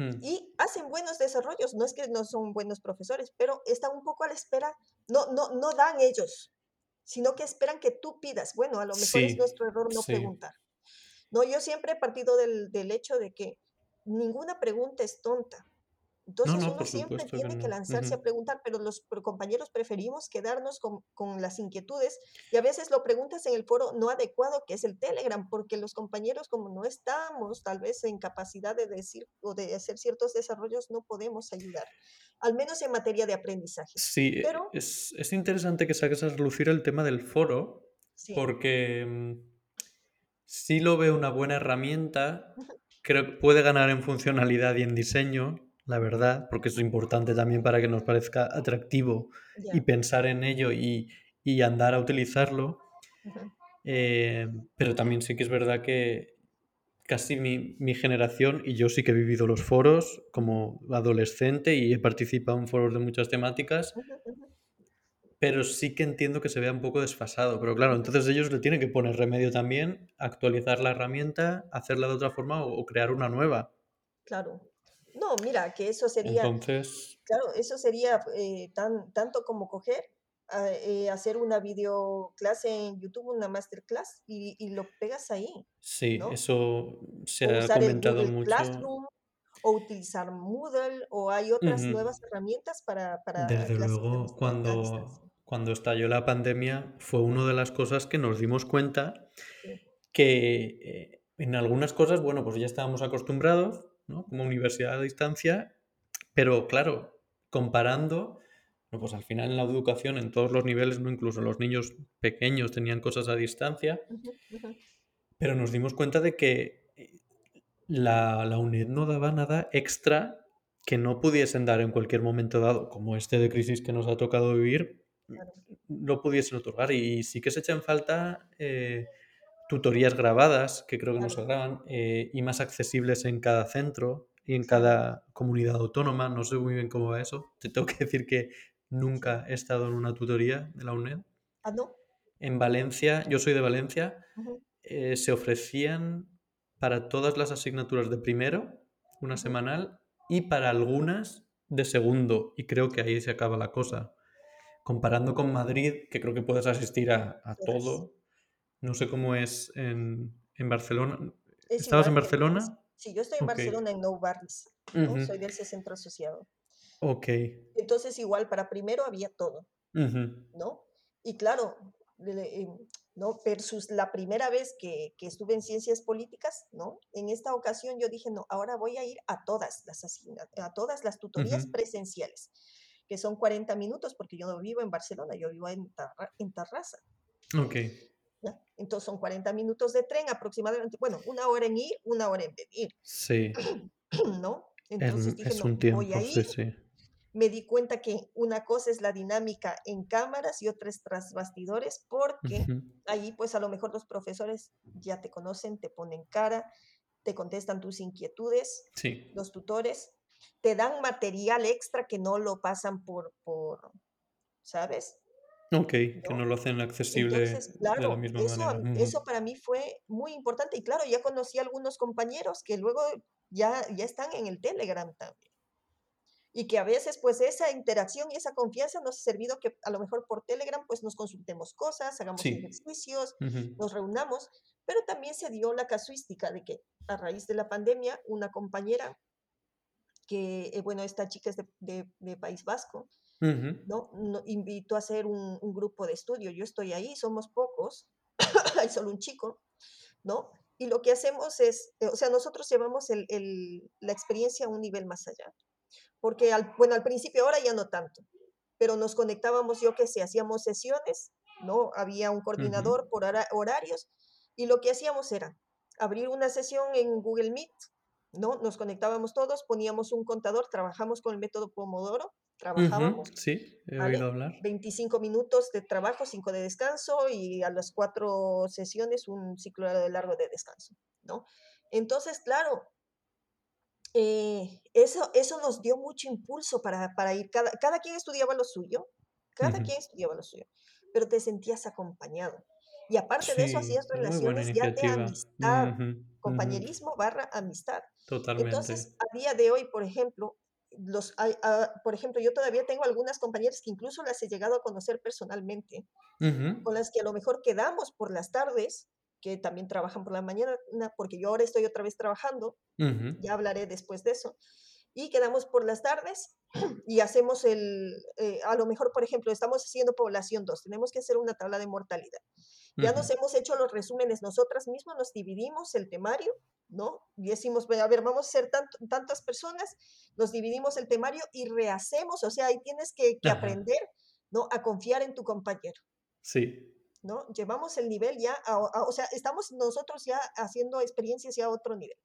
Mm. y hacen buenos desarrollos. No es que no son buenos profesores, pero están un poco a la espera. No, no, no dan ellos, sino que esperan que tú pidas. Bueno, a lo mejor es nuestro error no sí. preguntar. No, yo siempre he partido del, del hecho de que ninguna pregunta es tonta. Entonces no, uno siempre supuesto tiene que lanzarse a preguntar, pero los compañeros preferimos quedarnos con, con las inquietudes y a veces lo preguntas en el foro no adecuado, que es el Telegram, porque los compañeros como no estamos tal vez en capacidad de decir o de hacer ciertos desarrollos, no podemos ayudar, al menos en materia de aprendizaje. Sí, e- Pero es, es interesante que saques a relucir el tema del foro, sí, porque mm, sí lo veo una buena herramienta. Creo que puede ganar en funcionalidad y en diseño, la verdad, porque es importante también para que nos parezca atractivo y pensar en ello y, y andar a utilizarlo. Eh, pero también sí que es verdad que casi mi, mi generación, y yo sí que he vivido los foros como adolescente y he participado en foros de muchas temáticas, pero sí que entiendo que se vea un poco desfasado. Pero claro, entonces ellos le tienen que poner remedio también, actualizar la herramienta, hacerla de otra forma o, o crear una nueva. claro. No, mira, que eso sería, Entonces, Claro, eso sería eh, tan, tanto como coger, ah, eh, hacer una videoclase en YouTube, una masterclass, y, y lo pegas ahí, sí, ¿no? eso se O ha usar el comentado Google mucho. Classroom, o utilizar Moodle, o hay otras nuevas herramientas para, para Desde luego, cuando, cuando estalló la pandemia, fue una de las cosas que nos dimos cuenta Sí, que eh, en algunas cosas, bueno, pues ya estábamos acostumbrados, ¿no? Como universidad a distancia, pero claro, comparando, no, pues al final en la educación, en todos los niveles, ¿no? Incluso los niños pequeños tenían cosas a distancia, pero nos dimos cuenta de que eh, la, la UNED no daba nada extra que no pudiesen dar en cualquier momento dado, como este de crisis que nos ha tocado vivir, no pudiesen otorgar. Y sí que se echan falta eh, tutorías grabadas, que creo que no se claro, graban, eh, y más accesibles en cada centro y en cada comunidad autónoma. No sé muy bien cómo va eso. Te tengo que decir que nunca he estado en una tutoría de la UNED. Ah, no, En Valencia, yo soy de Valencia, eh, se ofrecían para todas las asignaturas de primero, una semanal, y para algunas de segundo. Y creo que ahí se acaba la cosa. Comparando con Madrid, que creo que puedes asistir a, a todo, no sé cómo es en, en Barcelona. Es ¿Estabas en Barcelona? sí, yo estoy en. Barcelona, en Nou Barris, ¿no? Ujú. Soy del centro asociado. Ok. Entonces, igual, para primero había todo. ¿no? Y claro, eh, ¿no? Versus la primera vez que, que estuve en ciencias políticas, ¿no? En esta ocasión yo dije, no, ahora voy a ir a todas las a todas las tutorías presenciales, que son 40 minutos, porque yo no vivo en Barcelona, yo vivo en, Tarra- en Tarrasa, Ok. ¿Ya? Entonces son 40 minutos de tren aproximadamente, bueno, una hora en ir, una hora en venir, Sí. ¿no? Es, Entonces dije, es no, un voy a sí, sí. me di cuenta que una cosa es la dinámica en cámaras y otra es tras bastidores, porque Ujú. ahí pues a lo mejor los profesores ya te conocen, te ponen cara, te contestan tus inquietudes, Sí. los tutores, te dan material extra que no lo pasan por, por ¿sabes? Ok, que no ¿No? lo hacen accesible Entonces, de la claro, misma eso, manera. Ujú. eso para mí fue muy importante y claro, ya conocí a algunos compañeros que luego ya, ya están en el Telegram también. Y que a veces, pues, esa interacción y esa confianza nos ha servido que a lo mejor por Telegram, pues, nos consultemos cosas, hagamos Sí. ejercicios, nos reunamos, pero también se dio la casuística de que a raíz de la pandemia, una compañera que, eh, bueno, esta chica es de, de- de País Vasco, Ujú. ¿no? No- invitó a hacer un, un grupo de estudio. Yo estoy ahí, somos pocos, hay solo un chico, ¿no? Y lo que hacemos es, eh, o sea, nosotros llevamos el- el- la experiencia a un nivel más allá porque al, bueno, al principio ahora ya no tanto, pero nos conectábamos, yo que sé, hacíamos sesiones, ¿no? Había un coordinador por hora- horarios y lo que hacíamos era abrir una sesión en Google Meet, ¿no? Nos conectábamos todos, poníamos un contador, trabajamos con el método Pomodoro, trabajábamos, Sí, he oído hablar. 25 minutos de trabajo, 5 de descanso y a las cuatro sesiones un ciclo largo de descanso, ¿no? Entonces, claro, eh, eso, eso nos dio mucho impulso para, para ir, cada, cada quien estudiaba lo suyo, cada quien estudiaba lo suyo, pero te sentías acompañado. Y aparte de eso, hacías relaciones ya de amistad, compañerismo barra amistad. Totalmente. Entonces, a día de hoy, por ejemplo, los, ah, por ejemplo, yo todavía tengo algunas compañeras que incluso las he llegado a conocer personalmente, con las que a lo mejor quedamos por las tardes, que también trabajan por la mañana, porque yo ahora estoy otra vez trabajando, ya hablaré después de eso, y quedamos por las tardes y hacemos el, eh, a lo mejor, por ejemplo, estamos haciendo población 2, tenemos que hacer una tabla de mortalidad. Ya nos hemos hecho los resúmenes nosotras mismas, nos dividimos el temario, ¿no? Y decimos, "Ve, a ver, vamos a ser tant- tantas personas, nos dividimos el temario y rehacemos, o sea, ahí tienes que, que aprender, ¿no? A confiar en tu compañero. sí. ¿no? Llevamos el nivel ya, a, a, o sea, estamos nosotros ya haciendo experiencias ya a otro nivel.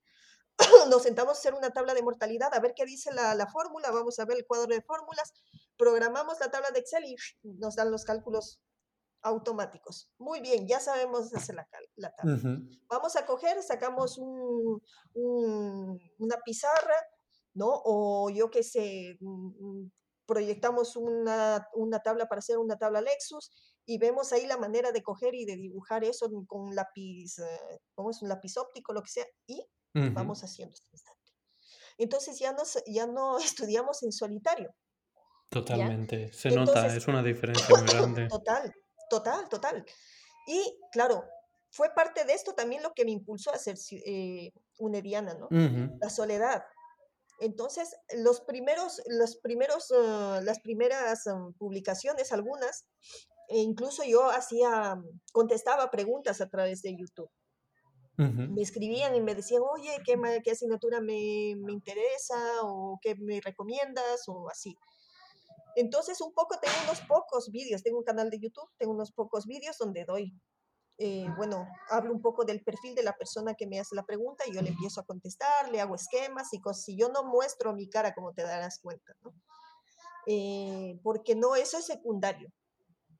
Nos sentamos a hacer una tabla de mortalidad, a ver qué dice la, la fórmula, vamos a ver el cuadro de fórmulas, programamos la tabla de Excel y nos dan los cálculos automáticos. Muy bien, ya sabemos hacer la, la tabla. Vamos a coger, sacamos un, un, una pizarra, ¿no? O yo qué sé, proyectamos una, una tabla para hacer una tabla Lexus y vemos ahí la manera de coger y de dibujar eso con un lápiz, eh, ¿cómo es? Un lápiz óptico, lo que sea, y vamos haciendo este instante. Entonces ya, nos, ya no estudiamos en solitario, ¿ya? Totalmente. Se nota, es una diferencia muy grande. total, total, total. Y claro, fue parte de esto también lo que me impulsó a ser eh, unediana, ¿no? La soledad. Entonces, los primeros, los primeros, uh, las primeras um, publicaciones, algunas, e incluso yo hacía, contestaba preguntas a través de YouTube. Me escribían y me decían, oye, ¿qué, qué asignatura me, me, interesa? ¿O qué me recomiendas? O así. Entonces, un poco, tengo unos pocos vídeos, tengo un canal de YouTube, tengo unos pocos vídeos donde doy, eh, bueno, hablo un poco del perfil de la persona que me hace la pregunta y yo le empiezo a contestar, le hago esquemas y cosas. Si yo no muestro mi cara, como te darás cuenta, ¿no? Eh, porque no, eso es secundario,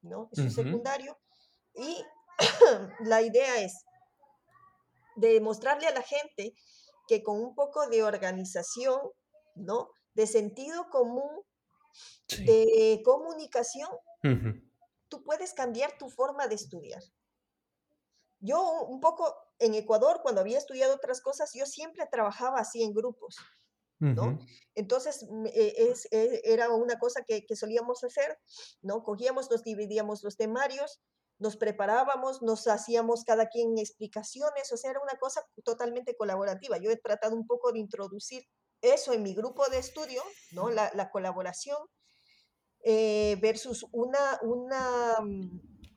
¿no? Eso es secundario. Y la idea es demostrarle a la gente que con un poco de organización, ¿no? De sentido común, Sí. de comunicación, tú puedes cambiar tu forma de estudiar. Yo un poco en Ecuador, cuando había estudiado otras cosas, yo siempre trabajaba así en grupos, ¿no? Entonces, eh, es, eh, era una cosa que, que solíamos hacer, ¿no? Cogíamos, nos dividíamos los temarios, nos preparábamos, nos hacíamos cada quien explicaciones, o sea, era una cosa totalmente colaborativa. Yo he tratado un poco de introducir eso en mi grupo de estudio, ¿no? La, la colaboración eh, versus una, una,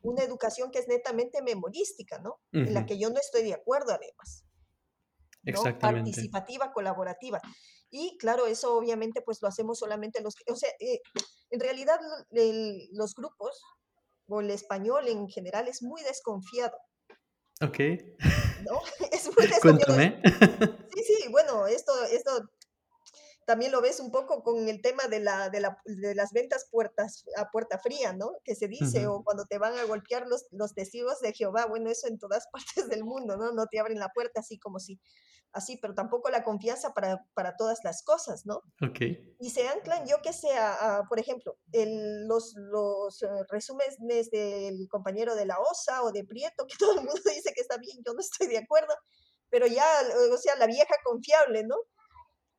una educación que es netamente memorística, ¿no? En la que yo no estoy de acuerdo además, ¿no? Exactamente. Participativa, colaborativa. Y claro, eso obviamente pues lo hacemos solamente los, o sea, eh, en realidad el, los grupos o el español en general es muy desconfiado. Ok. ¿No? Es muy desconfiado. Cuéntame. Sí, sí, bueno, esto, esto también lo ves un poco con el tema de, la, de, la, de las ventas puertas, a puerta fría, ¿no? Que se dice, o cuando te van a golpear los, los testigos de Jehová, bueno, eso en todas partes del mundo, ¿no? No te abren la puerta así como si, así, pero tampoco la confianza para, para todas las cosas, ¿no? Ok. Y se anclan, yo que sé, a, a, por ejemplo, el, los, los uh, resúmenes del compañero de la OSA o de Prieto, que todo el mundo dice que está bien, yo no estoy de acuerdo, pero ya, o sea, la vieja confiable, ¿no?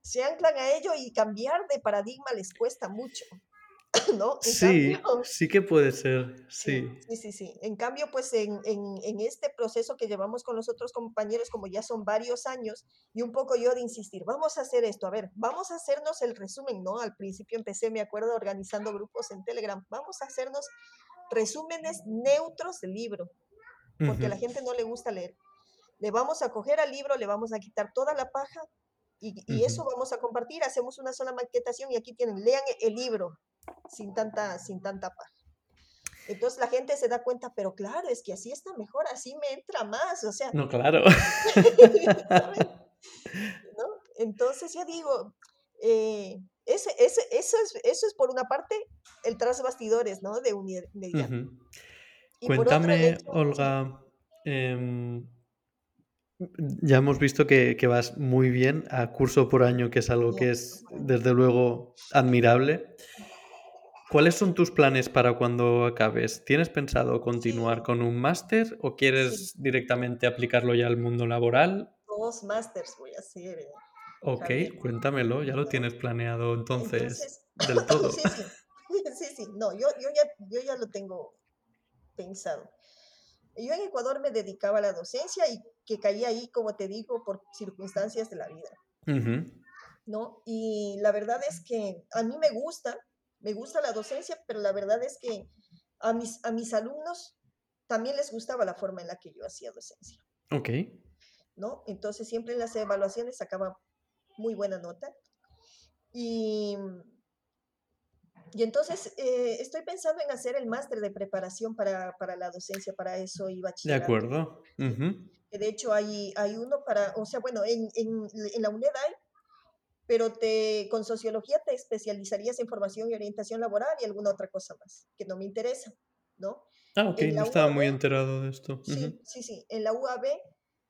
Se anclan a ello y cambiar de paradigma les cuesta mucho, ¿no? En Sí, cambio, sí que puede ser, sí, sí. sí, sí. En cambio, pues en, en, en, este proceso que llevamos con los otros compañeros, como ya son varios años, y un poco yo de insistir, vamos a hacer esto, a ver, vamos a hacernos el resumen, ¿no? Al principio empecé, me acuerdo, organizando grupos en Telegram, vamos a hacernos resúmenes neutros del libro, porque a la gente no le gusta leer. Le vamos a coger al libro, le vamos a quitar toda la paja, y, y, eso vamos a compartir, hacemos una sola maquetación y aquí tienen, lean el libro sin tanta, sin tanta paja. Entonces la gente se da cuenta, pero claro, es que así está mejor, así me entra más, o sea. No, claro. ¿No? Entonces ya digo, eh, ese, ese, eso, es, eso es por una parte el tras bastidores, ¿no? De unidad. Uh -huh. Cuéntame, otro, Olga, eh, Ya hemos visto que, vas muy bien a curso por año, que es algo que es desde luego admirable. ¿Cuáles son tus planes para cuando acabes? ¿Tienes pensado continuar con un máster o quieres directamente aplicarlo ya al mundo laboral? Dos másters voy a hacer. Eh, ok, cuéntamelo, ya lo tienes planeado entonces, del todo. sí, sí, sí, sí, no, yo, ya, yo ya lo tengo pensado. Yo en Ecuador me dedicaba a la docencia y que caí ahí, como te digo, por circunstancias de la vida. ¿No? Y la verdad es que a mí me gusta, me gusta la docencia, pero la verdad es que a mis, a mis alumnos también les gustaba la forma en la que yo hacía docencia. Ok. ¿No? Entonces siempre en las evaluaciones sacaba muy buena nota. Y y entonces eh, estoy pensando en hacer el máster de preparación para, la docencia, para eso y bachillerato. De acuerdo. De hecho, hay, hay uno para, o sea, bueno, en, la UNED hay, pero te, con sociología te especializarías en formación y orientación laboral y alguna otra cosa más, que no me interesa, ¿no? Ah, ok, no estaba muy enterado de esto. Sí, sí, sí. En la UAB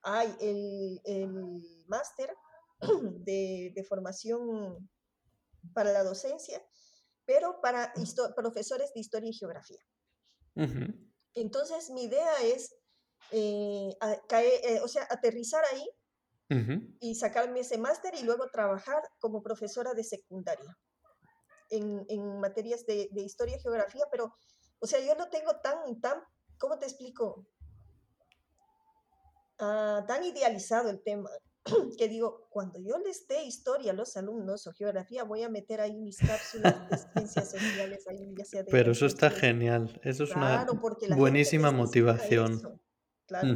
hay el, el máster de, de formación para la docencia pero para profesores de historia y geografía. Entonces, mi idea es eh, eh, o sea, aterrizar ahí y sacarme ese máster y luego trabajar como profesora de secundaria en, en materias de, de, historia y geografía, pero, o sea, yo no tengo tan, tan, ¿cómo te explico? Ah, tan idealizado el tema. que digo, cuando yo les dé historia a los alumnos o geografía, voy a meter ahí mis cápsulas de ciencias sociales. Ahí, ya sea Pero eso está genial, eso es una buenísima motivación. Claro.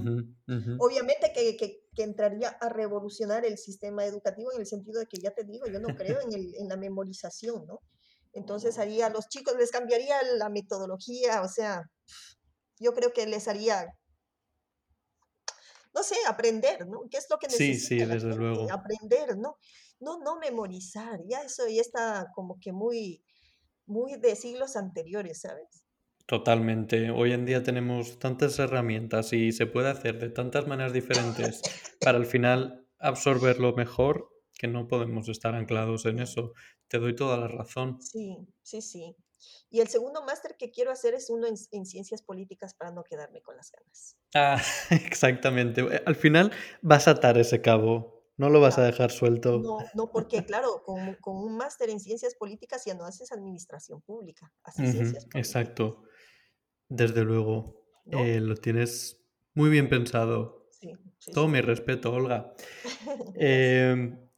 Obviamente que, que, que, entraría a revolucionar el sistema educativo en el sentido de que ya te digo, yo no creo en, el, en la memorización, ¿no? Entonces ahí a los chicos les cambiaría la metodología, o sea, yo creo que les haría no sé, aprender, ¿no? ¿Qué es lo que necesita? Sí, sí, desde luego. Aprender, ¿no? No, no memorizar, ya eso ya está como que muy, muy de siglos anteriores, ¿sabes? Totalmente. Hoy en día tenemos tantas herramientas y se puede hacer de tantas maneras diferentes para al final absorberlo mejor que no podemos estar anclados en eso. Te doy toda la razón. Sí, sí, sí. Y el segundo máster que quiero hacer es uno en, ciencias políticas para no quedarme con las ganas. Ah, exactamente. Eh, al final vas a atar ese cabo, no lo vas a dejar suelto. No, no porque claro, con, con un máster en ciencias políticas ya no haces administración pública, haces ciencias políticas. Exacto, desde luego. Eh, lo tienes muy bien pensado. Sí, Todo mi respeto, Olga.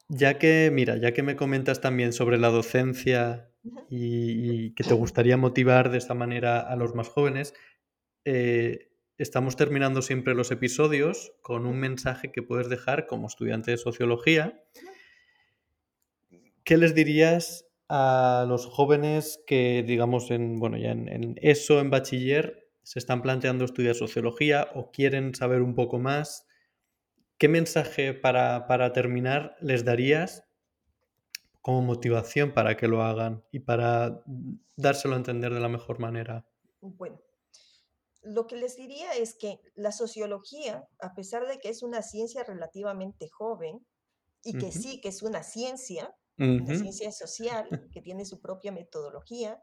ya que, mira, ya que me comentas también sobre la docencia y, que te gustaría motivar de esta manera a los más jóvenes, eh, estamos terminando siempre los episodios con un mensaje que puedes dejar como estudiante de sociología. ¿Qué les dirías a los jóvenes que, digamos, en, bueno, ya en, eso, en bachiller, se están planteando estudiar sociología o quieren saber un poco más? ¿Qué mensaje para, para terminar les darías como motivación para que lo hagan y para dárselo a entender de la mejor manera? Bueno, lo que les diría es que la sociología, a pesar de que es una ciencia relativamente joven, y que sí, que es una ciencia, una ciencia social, que tiene su propia metodología,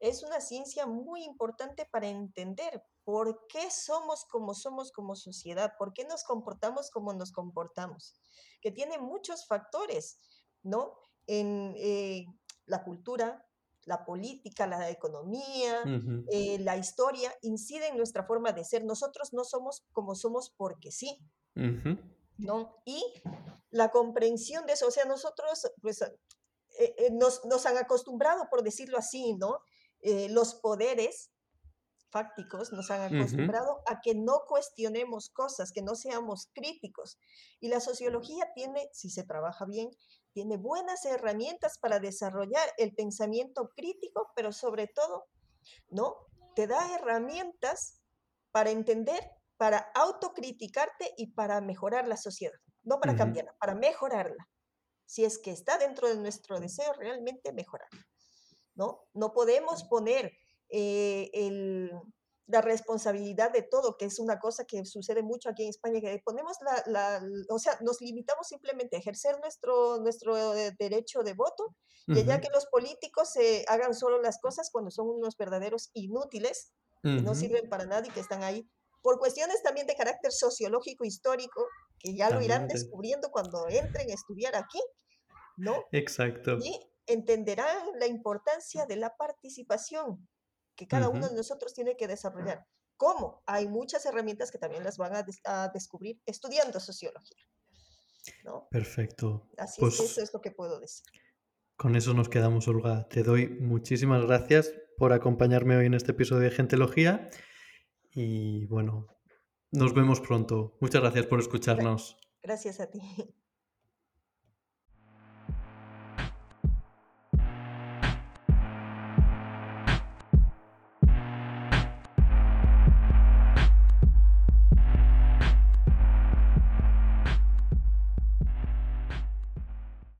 es una ciencia muy importante para entender por qué somos como somos como sociedad, por qué nos comportamos como nos comportamos, que tiene muchos factores, ¿no? en eh, la cultura, la política, la economía, eh, la historia, incide en nuestra forma de ser. Nosotros no somos como somos porque sí. ¿no? Y la comprensión de eso, o sea, nosotros pues, eh, nos, nos, han acostumbrado, por decirlo así, ¿no? los poderes fácticos nos han acostumbrado a que no cuestionemos cosas, que no seamos críticos. Y la sociología tiene, si se trabaja bien, tiene buenas herramientas para desarrollar el pensamiento crítico, pero sobre todo, ¿no? Te da herramientas para entender, para autocriticarte y para mejorar la sociedad. No para cambiarla, para mejorarla. Si es que está dentro de nuestro deseo realmente mejorarla. ¿no? No podemos poner eh, el, la responsabilidad de todo, que es una cosa que sucede mucho aquí en España, que ponemos la, la o sea, nos limitamos simplemente a ejercer nuestro, nuestro eh, derecho de voto, y ya que los políticos se hagan solo las cosas cuando son unos verdaderos inútiles, que no sirven para nada y que están ahí, por cuestiones también de carácter sociológico, histórico, que ya lo irán descubriendo cuando entren a estudiar aquí, ¿no? Exacto. Y entenderán la importancia de la participación, que cada uno de nosotros tiene que desarrollar. ¿Cómo? Hay muchas herramientas que también las van a, descubrir estudiando sociología. ¿no? Perfecto. Así es, pues eso es lo que puedo decir. Con eso nos quedamos, Olga. Te doy muchísimas gracias por acompañarme hoy en este episodio de Gentelogía. Y bueno, nos vemos pronto. Muchas gracias por escucharnos. Gracias a ti.